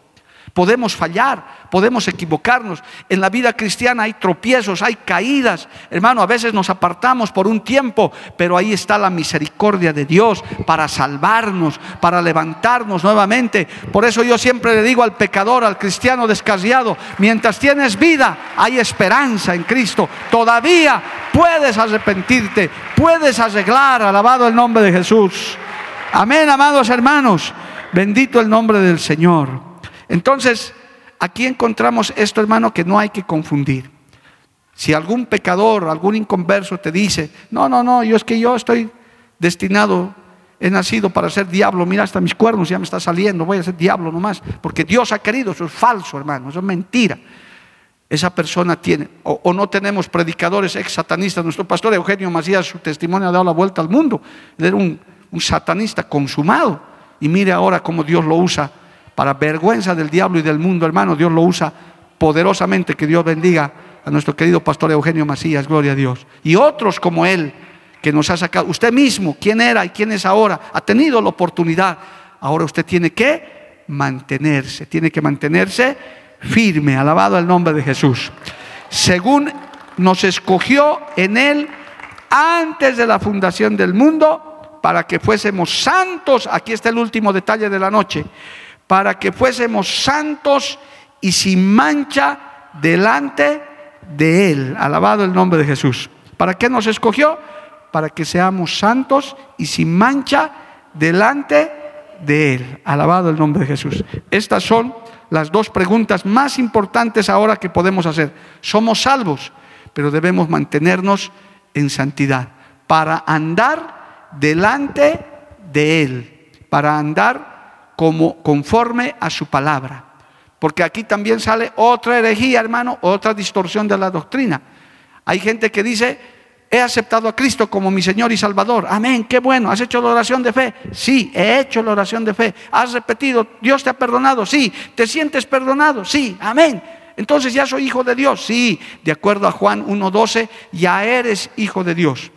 Podemos fallar, podemos equivocarnos. En la vida cristiana hay tropiezos, hay caídas. Hermano, a veces nos apartamos por un tiempo, pero ahí está la misericordia de Dios para salvarnos, para levantarnos nuevamente. Por eso yo siempre le digo al pecador, al cristiano descarriado, mientras tienes vida, hay esperanza en Cristo. Todavía puedes arrepentirte, puedes arreglar, alabado el nombre de Jesús. Amén, amados hermanos. Bendito el nombre del Señor. Entonces, aquí encontramos esto, hermano, que no hay que confundir. Si algún pecador, algún inconverso te dice, no, no, no, yo es que yo estoy destinado, he nacido para ser diablo, mira hasta mis cuernos ya me está saliendo, voy a ser diablo nomás, porque Dios ha querido, eso es falso, hermano, eso es mentira. Esa persona tiene, o, no tenemos predicadores ex satanistas. Nuestro pastor Eugenio Macías, su testimonio ha dado la vuelta al mundo. Era un, un satanista consumado. Y mire ahora cómo Dios lo usa para vergüenza del diablo y del mundo, hermano, Dios lo usa poderosamente. Que Dios bendiga a nuestro querido pastor Eugenio Macías, gloria a Dios. Y otros como él, que nos ha sacado. Usted mismo, quién era y quién es ahora, ha tenido la oportunidad. Ahora usted tiene que mantenerse, tiene que mantenerse firme, alabado el nombre de Jesús. Según nos escogió en él antes de la fundación del mundo para que fuésemos santos. Aquí está el último detalle de la noche para que fuésemos santos y sin mancha delante de Él. Alabado el nombre de Jesús. ¿Para qué nos escogió? Para que seamos santos y sin mancha delante de Él. Alabado el nombre de Jesús. Estas son las dos preguntas más importantes ahora que podemos hacer. Somos salvos, pero debemos mantenernos en santidad para andar delante de Él, para andar como conforme a su palabra. Porque aquí también sale otra herejía, hermano, otra distorsión de la doctrina. Hay gente que dice, he aceptado a Cristo como mi Señor y Salvador. Amén, qué bueno. ¿Has hecho la oración de fe? Sí, he hecho la oración de fe. ¿Has repetido, Dios te ha perdonado? Sí. ¿Te sientes perdonado? Sí, amén. Entonces ya soy hijo de Dios. Sí, de acuerdo a Juan 1.12, ya eres hijo de Dios.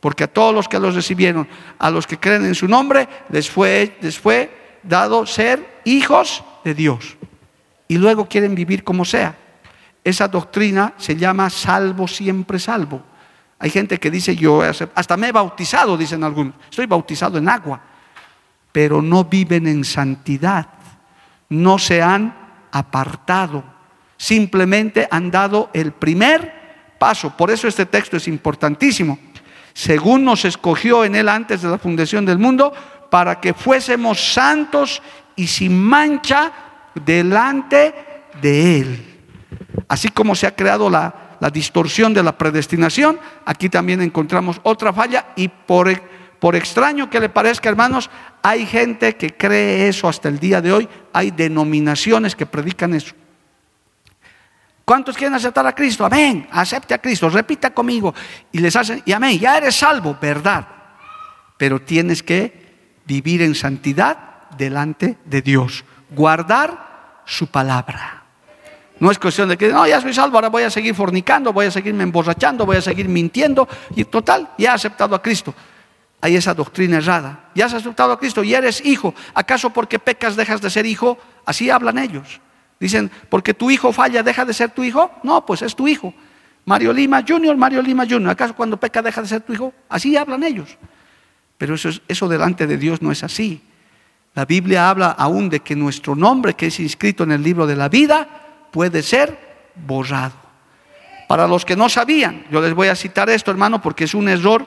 Porque a todos los que los recibieron, a los que creen en su nombre, les fue, les fue dado ser hijos de Dios. Y luego quieren vivir como sea. Esa doctrina se llama salvo siempre salvo. Hay gente que dice, yo hasta me he bautizado, dicen algunos, estoy bautizado en agua, pero no viven en santidad, no se han apartado, simplemente han dado el primer paso. Por eso este texto es importantísimo. Según nos escogió en él antes de la fundación del mundo, para que fuésemos santos y sin mancha delante de él. Así como se ha creado la la distorsión de la predestinación, aquí también encontramos otra falla y por, por extraño que le parezca, hermanos, hay gente que cree eso hasta el día de hoy, hay denominaciones que predican eso. ¿Cuántos quieren aceptar a Cristo? Amén, acepte a Cristo, repita conmigo y les hacen, y amén, ya eres salvo, verdad, pero tienes que vivir en santidad delante de Dios, guardar su palabra. No es cuestión de que, no, ya soy salvo, ahora voy a seguir fornicando, voy a seguirme emborrachando, voy a seguir mintiendo. Y total, ya has aceptado a Cristo. Hay esa doctrina errada. Ya has aceptado a Cristo y eres hijo. ¿Acaso porque pecas dejas de ser hijo? Así hablan ellos. Dicen, porque tu hijo falla, deja de ser tu hijo. No, pues es tu hijo. Mario Lima Junior, Mario Lima Junior. ¿Acaso cuando peca deja de ser tu hijo? Así hablan ellos. Pero eso, eso delante de Dios no es así. La Biblia habla aún de que nuestro nombre, que es inscrito en el libro de la vida, puede ser borrado. Para los que no sabían, yo les voy a citar esto, hermano, porque es un error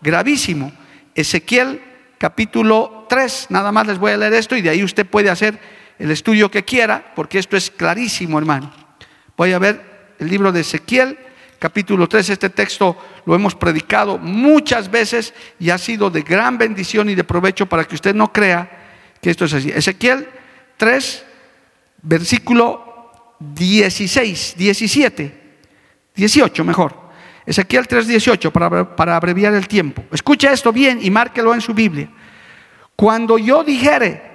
gravísimo. Ezequiel capítulo 3, nada más les voy a leer esto y de ahí usted puede hacer el estudio que quiera, porque esto es clarísimo, hermano. Voy a ver el libro de Ezequiel, capítulo 3, este texto lo hemos predicado muchas veces y ha sido de gran bendición y de provecho para que usted no crea que esto es así. Ezequiel 3, versículo 16, 17, 18 mejor. Ezequiel 3:18 para, para abreviar el tiempo. Escucha esto bien y márquelo en su Biblia. Cuando yo dijere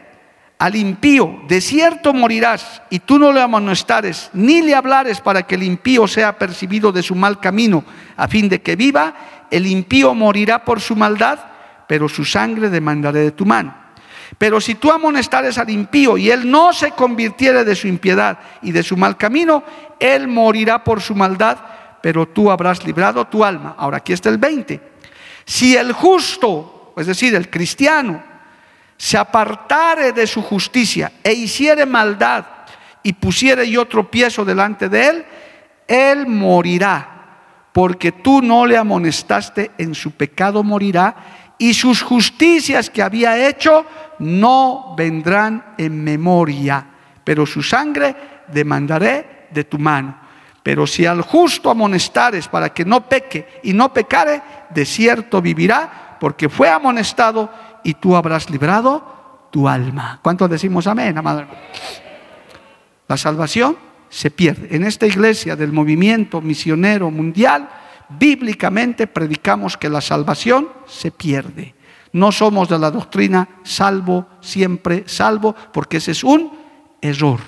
al impío, de cierto morirás, y tú no le amonestares, ni le hablares para que el impío sea percibido de su mal camino, a fin de que viva, el impío morirá por su maldad, pero su sangre demandaré de tu mano. Pero si tú amonestares al impío y él no se convirtiere de su impiedad y de su mal camino, él morirá por su maldad, pero tú habrás librado tu alma. Ahora aquí está el 20. Si el justo, es decir, el cristiano, se apartare de su justicia e hiciere maldad y pusiere yo tropiezo delante de él, él morirá, porque tú no le amonestaste en su pecado morirá y sus justicias que había hecho no vendrán en memoria, pero su sangre demandaré de tu mano. Pero si al justo amonestares para que no peque y no pecare, de cierto vivirá, porque fue amonestado y tú habrás librado tu alma. ¿Cuántos decimos amén, amado La salvación se pierde. En esta iglesia del movimiento misionero mundial, bíblicamente predicamos que la salvación se pierde. No somos de la doctrina salvo, siempre salvo, porque ese es un error.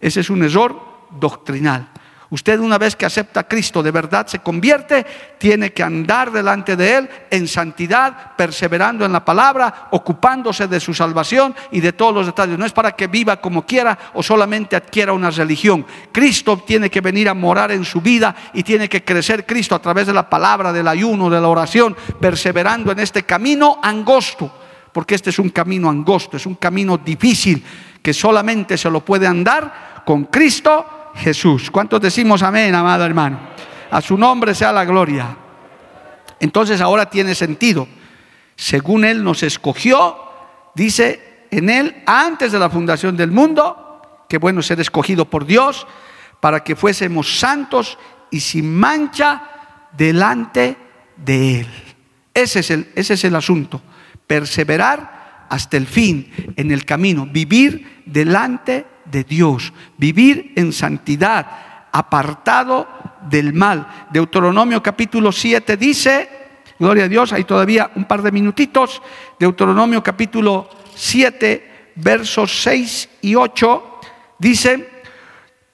Ese es un error doctrinal. Usted una vez que acepta a Cristo de verdad se convierte, tiene que andar delante de Él en santidad, perseverando en la palabra, ocupándose de su salvación y de todos los detalles. No es para que viva como quiera o solamente adquiera una religión. Cristo tiene que venir a morar en su vida y tiene que crecer Cristo a través de la palabra, del ayuno, de la oración, perseverando en este camino angosto, porque este es un camino angosto, es un camino difícil que solamente se lo puede andar con Cristo Jesús. ¿Cuántos decimos amén, amado hermano? A su nombre sea la gloria. Entonces ahora tiene sentido. Según Él nos escogió, dice en Él, antes de la fundación del mundo, que bueno ser escogido por Dios, para que fuésemos santos y sin mancha delante de Él. Ese es el, ese es el asunto. Perseverar hasta el fin en el camino, vivir delante de Dios, vivir en santidad, apartado del mal. Deuteronomio capítulo 7 dice, gloria a Dios, hay todavía un par de minutitos, Deuteronomio capítulo 7, versos 6 y 8, dice,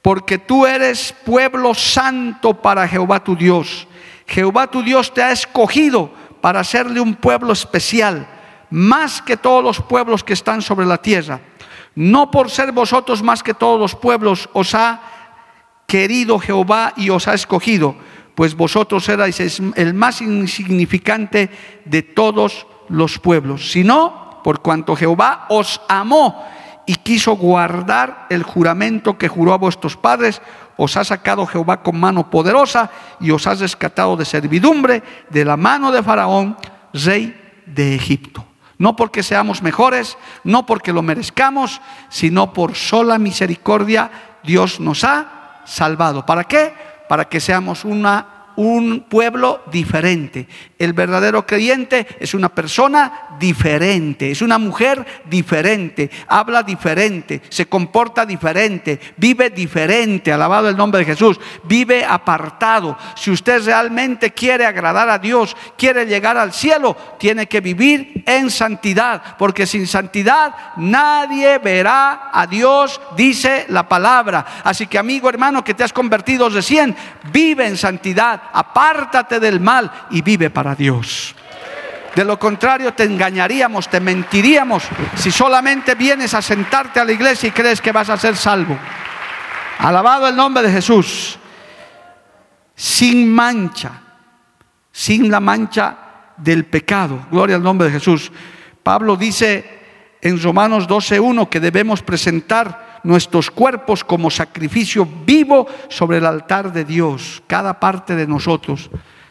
porque tú eres pueblo santo para Jehová tu Dios. Jehová tu Dios te ha escogido para hacerle un pueblo especial, más que todos los pueblos que están sobre la tierra. No por ser vosotros más que todos los pueblos os ha querido Jehová y os ha escogido, pues vosotros erais el más insignificante de todos los pueblos, sino por cuanto Jehová os amó y quiso guardar el juramento que juró a vuestros padres, os ha sacado Jehová con mano poderosa y os ha rescatado de servidumbre de la mano de Faraón, rey de Egipto. No porque seamos mejores, no porque lo merezcamos, sino por sola misericordia Dios nos ha salvado. ¿Para qué? Para que seamos una un pueblo diferente. El verdadero creyente es una persona diferente, es una mujer diferente, habla diferente, se comporta diferente, vive diferente, alabado el nombre de Jesús, vive apartado. Si usted realmente quiere agradar a Dios, quiere llegar al cielo, tiene que vivir en santidad, porque sin santidad nadie verá a Dios, dice la palabra. Así que amigo hermano que te has convertido recién, vive en santidad apártate del mal y vive para Dios. De lo contrario, te engañaríamos, te mentiríamos si solamente vienes a sentarte a la iglesia y crees que vas a ser salvo. Alabado el nombre de Jesús. Sin mancha, sin la mancha del pecado. Gloria al nombre de Jesús. Pablo dice en Romanos 12.1 que debemos presentar nuestros cuerpos como sacrificio vivo sobre el altar de Dios. Cada parte de nosotros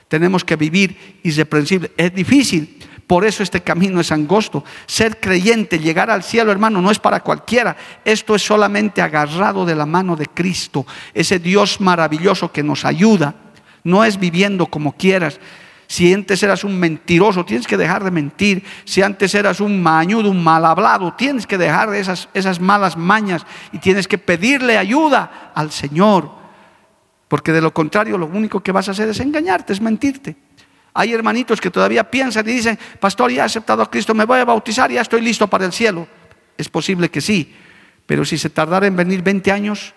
tenemos que vivir irreprensible. Es difícil, por eso este camino es angosto. Ser creyente, llegar al cielo, hermano, no es para cualquiera. Esto es solamente agarrado de la mano de Cristo, ese Dios maravilloso que nos ayuda. No es viviendo como quieras, si antes eras un mentiroso, tienes que dejar de mentir. Si antes eras un mañudo, un mal hablado, tienes que dejar esas, esas malas mañas y tienes que pedirle ayuda al Señor. Porque de lo contrario, lo único que vas a hacer es engañarte, es mentirte. Hay hermanitos que todavía piensan y dicen, pastor, ya he aceptado a Cristo, me voy a bautizar, ya estoy listo para el cielo. Es posible que sí, pero si se tardara en venir 20 años,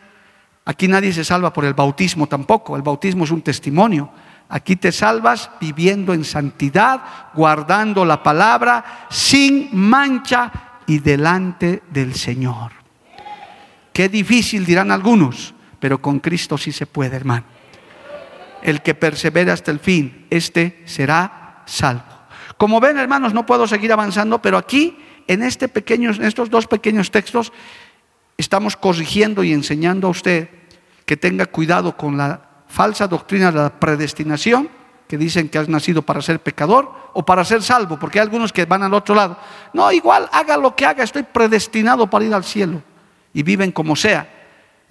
aquí nadie se salva por el bautismo tampoco. El bautismo es un testimonio. Aquí te salvas viviendo en santidad, guardando la palabra sin mancha y delante del Señor. Qué difícil dirán algunos, pero con Cristo sí se puede, hermano. El que persevera hasta el fin, este será salvo. Como ven, hermanos, no puedo seguir avanzando, pero aquí en este pequeño, en estos dos pequeños textos estamos corrigiendo y enseñando a usted que tenga cuidado con la falsa doctrina de la predestinación, que dicen que has nacido para ser pecador o para ser salvo, porque hay algunos que van al otro lado. No, igual haga lo que haga, estoy predestinado para ir al cielo y viven como sea.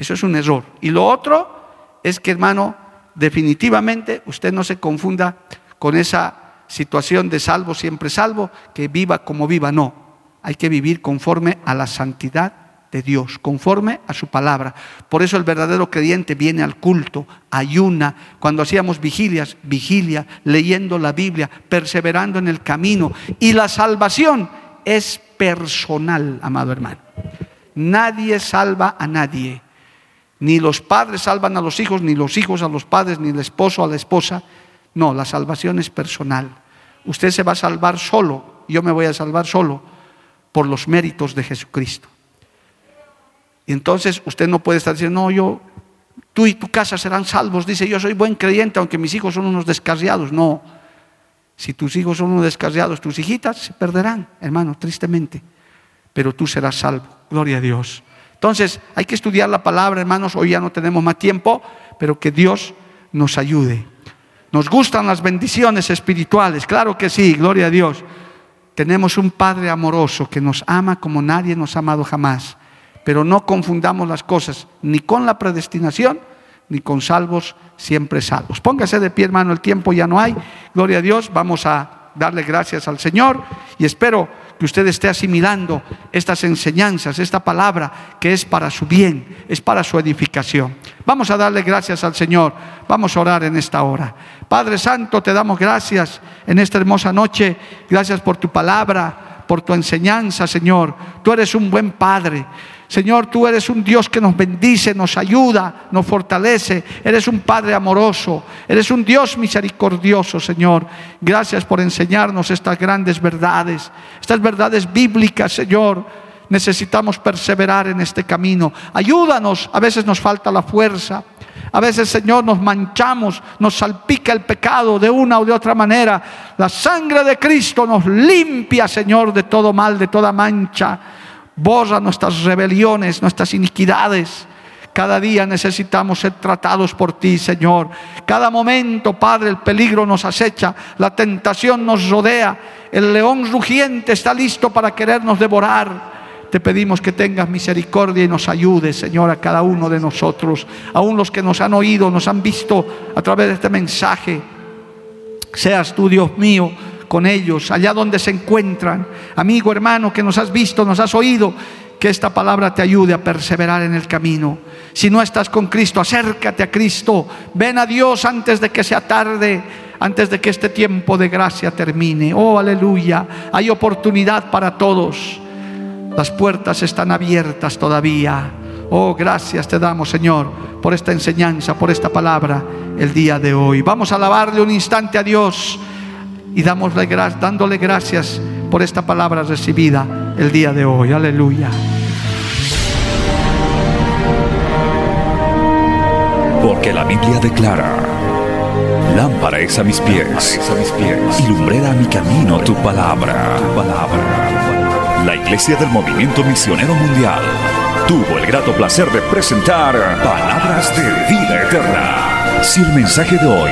Eso es un error. Y lo otro es que, hermano, definitivamente usted no se confunda con esa situación de salvo, siempre salvo, que viva como viva. No, hay que vivir conforme a la santidad de Dios, conforme a su palabra. Por eso el verdadero creyente viene al culto, ayuna, cuando hacíamos vigilias, vigilia, leyendo la Biblia, perseverando en el camino. Y la salvación es personal, amado hermano. Nadie salva a nadie. Ni los padres salvan a los hijos, ni los hijos a los padres, ni el esposo a la esposa. No, la salvación es personal. Usted se va a salvar solo, yo me voy a salvar solo por los méritos de Jesucristo. Y entonces usted no puede estar diciendo, no, yo, tú y tu casa serán salvos. Dice, yo soy buen creyente, aunque mis hijos son unos descarriados. No, si tus hijos son unos descarriados, tus hijitas se perderán, hermano, tristemente. Pero tú serás salvo. Gloria a Dios. Entonces, hay que estudiar la palabra, hermanos. Hoy ya no tenemos más tiempo, pero que Dios nos ayude. Nos gustan las bendiciones espirituales, claro que sí, gloria a Dios. Tenemos un Padre amoroso que nos ama como nadie nos ha amado jamás. Pero no confundamos las cosas ni con la predestinación ni con salvos, siempre salvos. Póngase de pie, hermano, el tiempo ya no hay. Gloria a Dios, vamos a darle gracias al Señor y espero que usted esté asimilando estas enseñanzas, esta palabra que es para su bien, es para su edificación. Vamos a darle gracias al Señor, vamos a orar en esta hora. Padre Santo, te damos gracias en esta hermosa noche, gracias por tu palabra, por tu enseñanza, Señor. Tú eres un buen Padre. Señor, tú eres un Dios que nos bendice, nos ayuda, nos fortalece. Eres un Padre amoroso. Eres un Dios misericordioso, Señor. Gracias por enseñarnos estas grandes verdades, estas verdades bíblicas, Señor. Necesitamos perseverar en este camino. Ayúdanos. A veces nos falta la fuerza. A veces, Señor, nos manchamos, nos salpica el pecado de una o de otra manera. La sangre de Cristo nos limpia, Señor, de todo mal, de toda mancha borra nuestras rebeliones, nuestras iniquidades. Cada día necesitamos ser tratados por ti, Señor. Cada momento, Padre, el peligro nos acecha, la tentación nos rodea, el león rugiente está listo para querernos devorar. Te pedimos que tengas misericordia y nos ayudes, Señor, a cada uno de nosotros, aún los que nos han oído, nos han visto a través de este mensaje. Seas tú, Dios mío, con ellos, allá donde se encuentran. Amigo, hermano, que nos has visto, nos has oído, que esta palabra te ayude a perseverar en el camino. Si no estás con Cristo, acércate a Cristo. Ven a Dios antes de que sea tarde, antes de que este tiempo de gracia termine. Oh, aleluya. Hay oportunidad para todos. Las puertas están abiertas todavía. Oh, gracias te damos, Señor, por esta enseñanza, por esta palabra el día de hoy. Vamos a alabarle un instante a Dios y dándole gracias por esta palabra recibida el día de hoy. Aleluya. Porque la Biblia declara, lámpara es a mis pies, a y lumbrera a mi camino tu palabra. La Iglesia del Movimiento Misionero Mundial tuvo el grato placer de presentar Palabras de Vida Eterna. Si el mensaje de hoy